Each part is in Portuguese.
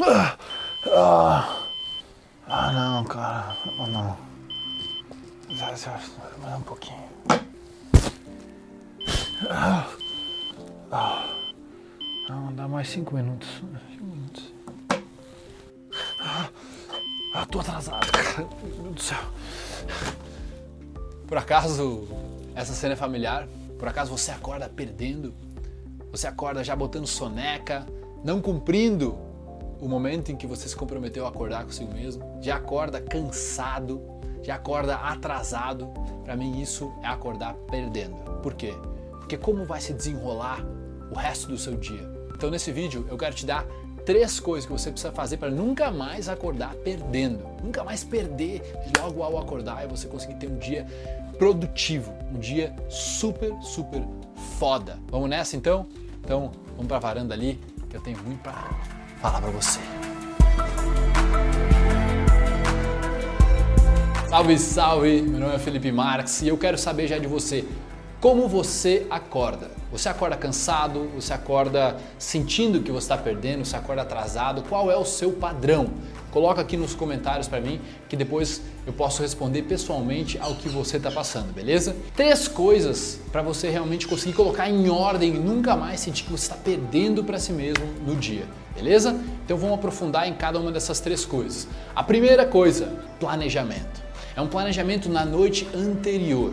Ah, ah, não, cara. Ah, não. Mais um pouquinho. Ah, ah, não, dá mais cinco minutos. Cinco minutos. Ah, ah tô atrasado, cara. Meu Deus do céu. Por acaso essa cena é familiar? Por acaso você acorda perdendo? Você acorda já botando soneca, não cumprindo o momento em que você se comprometeu a acordar consigo mesmo? Já acorda cansado, já acorda atrasado? Para mim isso é acordar perdendo. Por quê? Porque como vai se desenrolar o resto do seu dia? Então nesse vídeo eu quero te dar três coisas que você precisa fazer para nunca mais acordar perdendo. Nunca mais perder logo ao acordar e você conseguir ter um dia produtivo, um dia super, super foda. Vamos nessa então? Então, vamos para a varanda ali, que eu tenho muito para falar para você. Salve, salve! Meu nome é Felipe Marques e eu quero saber já de você. Como você acorda? Você acorda cansado? Você acorda sentindo que você está perdendo? Você acorda atrasado? Qual é o seu padrão? Coloca aqui nos comentários para mim que depois eu posso responder pessoalmente ao que você está passando, beleza? Três coisas para você realmente conseguir colocar em ordem e nunca mais sentir que você está perdendo para si mesmo no dia, beleza? Então vamos aprofundar em cada uma dessas três coisas. A primeira coisa, planejamento. É um planejamento na noite anterior.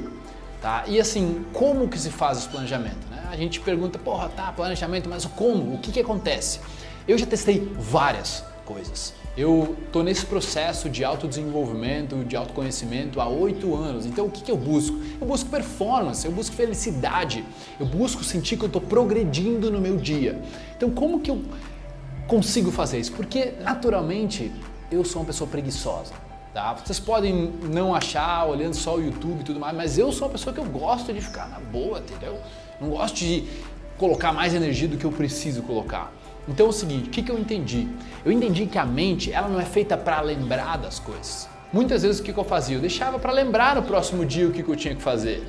Tá? E assim, como que se faz esse planejamento? Né? A gente pergunta, porra, tá, planejamento, mas como? O que, que acontece? Eu já testei várias coisas. Eu estou nesse processo de autodesenvolvimento, de autoconhecimento há oito anos. Então o que, que eu busco? Eu busco performance, eu busco felicidade, eu busco sentir que eu estou progredindo no meu dia. Então como que eu consigo fazer isso? Porque naturalmente eu sou uma pessoa preguiçosa. Tá? Vocês podem não achar olhando só o YouTube e tudo mais, mas eu sou uma pessoa que eu gosto de ficar na boa, entendeu? Não gosto de colocar mais energia do que eu preciso colocar. Então é o seguinte, o que, que eu entendi? Eu entendi que a mente ela não é feita para lembrar das coisas. Muitas vezes o que, que eu fazia? Eu deixava para lembrar no próximo dia o que, que eu tinha que fazer.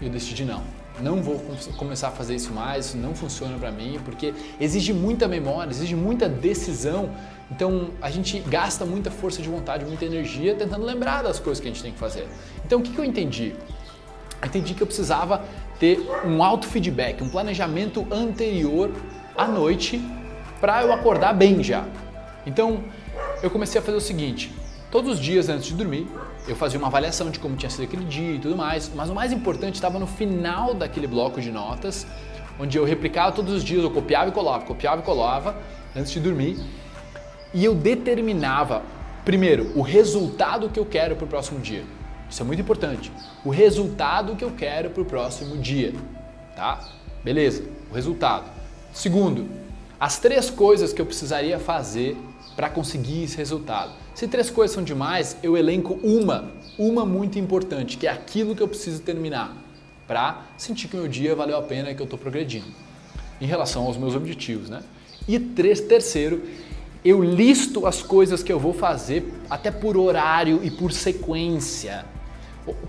Eu decidi não não vou começar a fazer isso mais, isso não funciona para mim, porque exige muita memória, exige muita decisão. Então a gente gasta muita força de vontade, muita energia tentando lembrar das coisas que a gente tem que fazer. Então o que, que eu entendi? Eu entendi que eu precisava ter um auto-feedback, um planejamento anterior à noite para eu acordar bem já. Então eu comecei a fazer o seguinte: todos os dias antes de dormir, eu fazia uma avaliação de como tinha sido aquele dia e tudo mais, mas o mais importante estava no final daquele bloco de notas, onde eu replicava todos os dias, eu copiava e colava, copiava e colava antes de dormir, e eu determinava, primeiro, o resultado que eu quero para o próximo dia. Isso é muito importante. O resultado que eu quero para o próximo dia, tá? Beleza, o resultado. Segundo, as três coisas que eu precisaria fazer para conseguir esse resultado. Se três coisas são demais, eu elenco uma, uma muito importante, que é aquilo que eu preciso terminar para sentir que o meu dia valeu a pena e que eu estou progredindo em relação aos meus objetivos, né? E três, terceiro, eu listo as coisas que eu vou fazer até por horário e por sequência.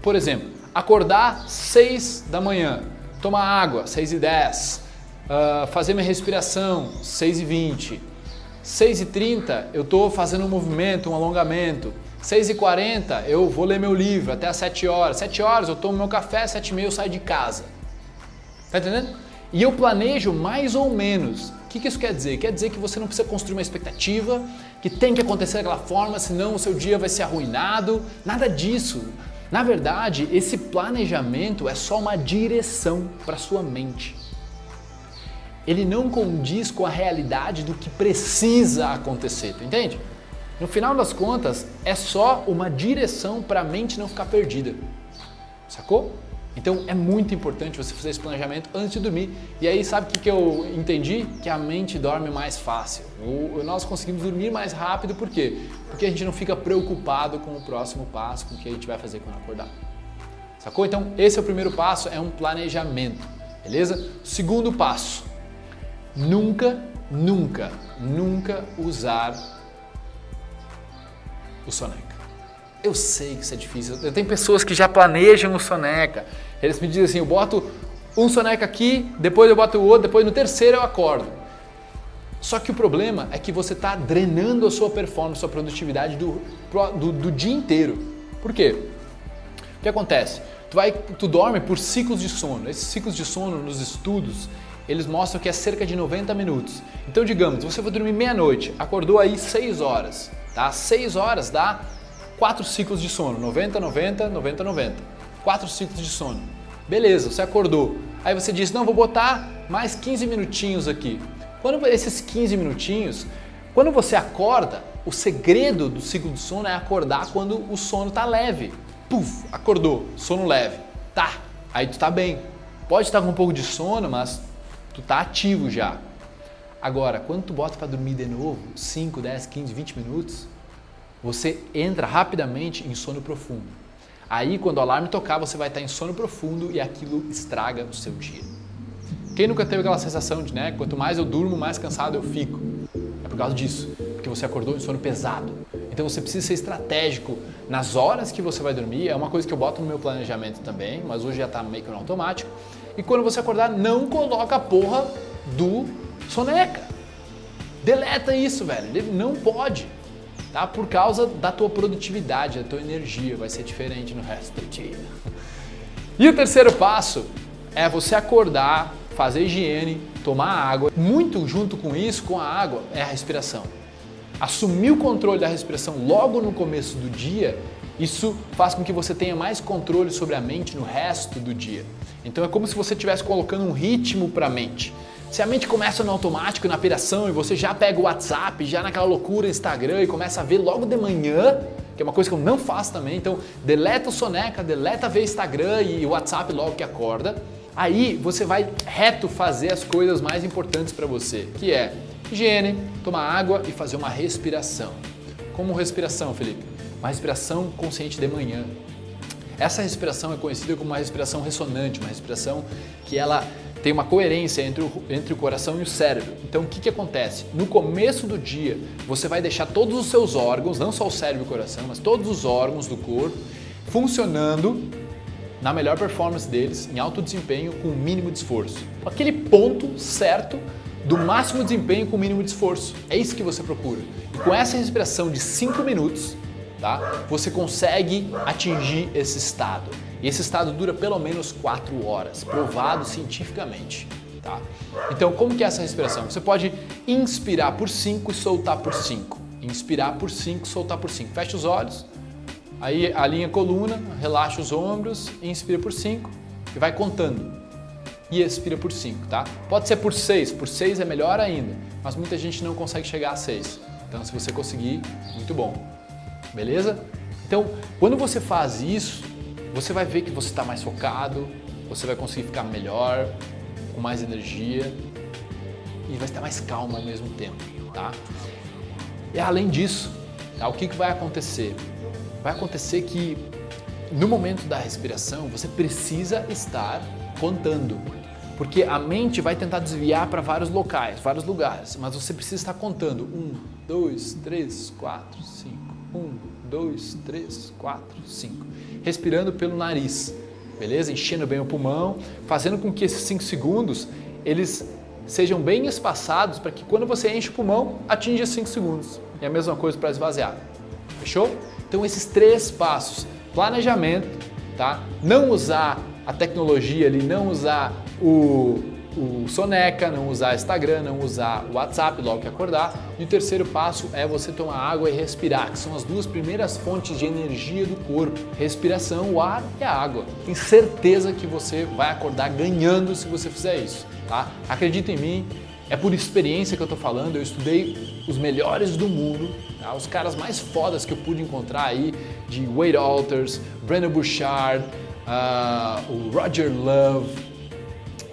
Por exemplo, acordar 6 da manhã, tomar água 6 e 10, uh, ah, fazer minha respiração 6 e 20, 6h30 eu estou fazendo um movimento, um alongamento. 6h40 eu vou ler meu livro até as 7 horas. 7 horas eu tomo meu café, 7 h eu saio de casa. Tá entendendo? E eu planejo mais ou menos. O que, que isso quer dizer? Quer dizer que você não precisa construir uma expectativa, que tem que acontecer daquela forma, senão o seu dia vai ser arruinado. Nada disso. Na verdade, esse planejamento é só uma direção para sua mente ele não condiz com a realidade do que precisa acontecer, tu entende? No final das contas, é só uma direção para a mente não ficar perdida. Sacou? Então é muito importante você fazer esse planejamento antes de dormir. E aí, sabe o que, que eu entendi? Que a mente dorme mais fácil. O, nós conseguimos dormir mais rápido, por quê? Porque a gente não fica preocupado com o próximo passo, com o que a gente vai fazer quando acordar. Sacou? Então, esse é o primeiro passo, é um planejamento. Beleza? Segundo passo, Nunca, nunca, nunca usar o soneca. Eu sei que isso é difícil. Tem pessoas que já planejam o soneca. Eles me dizem assim: eu boto um soneca aqui, depois eu boto o outro, depois no terceiro eu acordo. Só que o problema é que você está drenando a sua performance, sua produtividade do, do, do, dia inteiro. Por quê? O que acontece? Tu, vai, tu dorme por ciclos de sono. Esses ciclos de sono nos estudos, eles mostram que é cerca de 90 minutos. Então, digamos, você vai dormir meia-noite, acordou aí 6 horas, tá? 6 horas dá 4 ciclos de sono, 90, 90, 90, 90. 4 ciclos de sono. Beleza, você acordou. Aí você diz: "Não, vou botar mais 15 minutinhos aqui". Quando esses 15 minutinhos, quando você acorda, o segredo do ciclo de sono é acordar quando o sono está leve. Puf, acordou, sono leve. Tá, aí tu tá bem. Pode estar com um pouco de sono, mas tu tá ativo já. Agora, quando tu bota para dormir de novo, 5, 10, 15, 20 minutos, você entra rapidamente em sono profundo. Aí, quando o alarme tocar, você vai estar em sono profundo e aquilo estraga o seu dia. Quem nunca teve aquela sensação de, né, quanto mais eu durmo, mais cansado eu fico? É por causa disso, porque você acordou em sono pesado. Então você precisa ser estratégico nas horas que você vai dormir. É uma coisa que eu boto no meu planejamento também, mas hoje já está meio que no automático. E quando você acordar, não coloca a porra do soneca. Deleta isso, velho. Não pode. Tá? Por causa da tua produtividade, da tua energia, vai ser diferente no resto do dia. E o terceiro passo é você acordar fazer higiene, tomar água. Muito junto com isso, com a água, é a respiração. Assumir o controle da respiração logo no começo do dia, isso faz com que você tenha mais controle sobre a mente no resto do dia. Então é como se você estivesse colocando um ritmo para a mente. Se a mente começa no automático, na piração, e você já pega o WhatsApp, já naquela loucura Instagram e começa a ver logo de manhã, que é uma coisa que eu não faço também, então deleta o soneca, deleta ver Instagram e WhatsApp logo que acorda Aí você vai reto fazer as coisas mais importantes para você, que é higiene, tomar água e fazer uma respiração. Como respiração, Felipe? Uma respiração consciente de manhã. Essa respiração é conhecida como uma respiração ressonante, uma respiração que ela tem uma coerência entre o, entre o coração e o cérebro. Então, o que, que acontece? No começo do dia, você vai deixar todos os seus órgãos, não só o cérebro e o coração, mas todos os órgãos do corpo, funcionando na melhor performance deles, em alto desempenho, com o mínimo de esforço. Aquele ponto certo do máximo desempenho com o mínimo de esforço. É isso que você procura. E com essa respiração de 5 minutos, tá? Você consegue atingir esse estado. E esse estado dura pelo menos 4 horas, provado cientificamente. Tá? Então, como que é essa respiração? Você pode inspirar por 5 e soltar por 5. Inspirar por 5, soltar por 5. Fecha os olhos. Aí alinha a coluna, relaxa os ombros, inspira por 5 e vai contando. E expira por 5, tá? Pode ser por 6, por 6 é melhor ainda, mas muita gente não consegue chegar a 6. Então se você conseguir, muito bom. Beleza? Então, quando você faz isso, você vai ver que você está mais focado, você vai conseguir ficar melhor, com mais energia e vai estar mais calmo ao mesmo tempo, tá? E além disso, tá? o que, que vai acontecer? vai acontecer que no momento da respiração você precisa estar contando. Porque a mente vai tentar desviar para vários locais, vários lugares, mas você precisa estar contando. Um, dois, três, quatro, cinco. Um, dois, três, quatro, cinco. Respirando pelo nariz, beleza? Enchendo bem o pulmão, fazendo com que esses cinco segundos eles sejam bem espaçados para que quando você enche o pulmão, atinja 5 segundos. E a mesma coisa para esvaziar. Fechou? Então esses três passos, planejamento, tá? Não usar a tecnologia ali, não usar o, o Soneca, não usar Instagram, não usar WhatsApp logo que acordar. E o terceiro passo é você tomar água e respirar, que são as duas primeiras fontes de energia do corpo. Respiração, o ar e a água. Tenho certeza que você vai acordar ganhando se você fizer isso, tá? Acredita em mim, é por experiência que eu estou falando, eu estudei os melhores do mundo, tá? os caras mais fodas que eu pude encontrar aí, de Wade Alters, Brandon Bouchard, uh, o Roger Love,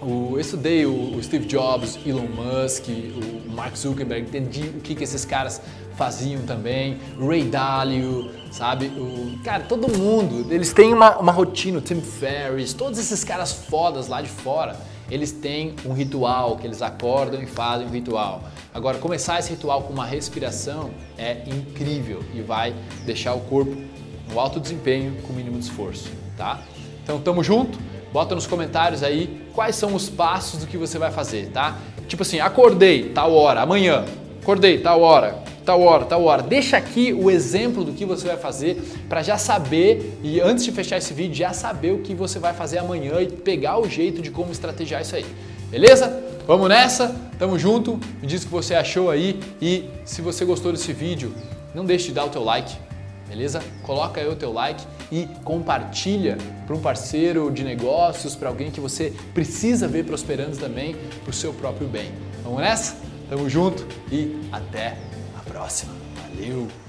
eu estudei o, Steve Jobs, Elon Musk, o Mark Zuckerberg, entendi o que, que esses caras faziam também, Ray Dalio, sabe? O, cara, todo mundo, eles têm uma, uma rotina, o Tim Ferriss, todos esses caras fodas lá de fora eles têm um ritual que eles acordam e fazem um ritual. Agora, começar esse ritual com uma respiração é incrível e vai deixar o corpo no alto desempenho com o mínimo de esforço, tá? Então, tamo junto? Bota nos comentários aí quais são os passos do que você vai fazer, tá? Tipo assim, acordei, tal hora, amanhã. Acordei, tal hora, tal hora, tal hora. Deixa aqui o exemplo do que você vai fazer para já saber e antes de fechar esse vídeo já saber o que você vai fazer amanhã e pegar o jeito de como estrategiar isso aí. Beleza? Vamos nessa? Tamo junto. Me diz o que você achou aí e se você gostou desse vídeo, não deixe de dar o teu like, beleza? Coloca aí o teu like e compartilha para um parceiro de negócios, para alguém que você precisa ver prosperando também para o seu próprio bem. Vamos nessa? Tamo junto e até a próxima. Valeu!